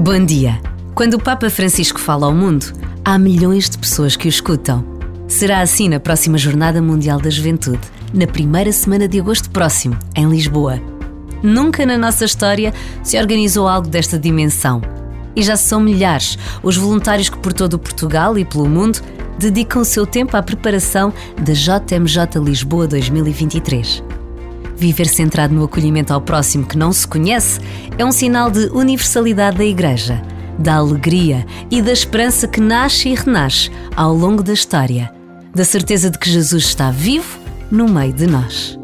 Bom dia! Quando o Papa Francisco fala ao mundo, há milhões de pessoas que o escutam. Será assim na próxima Jornada Mundial da Juventude, na primeira semana de agosto próximo, em Lisboa. Nunca na nossa história se organizou algo desta dimensão. E já são milhares os voluntários que por todo o Portugal e pelo mundo dedicam o seu tempo à preparação da JMJ Lisboa 2023. Viver centrado no acolhimento ao próximo que não se conhece é um sinal de universalidade da Igreja, da alegria e da esperança que nasce e renasce ao longo da história, da certeza de que Jesus está vivo no meio de nós.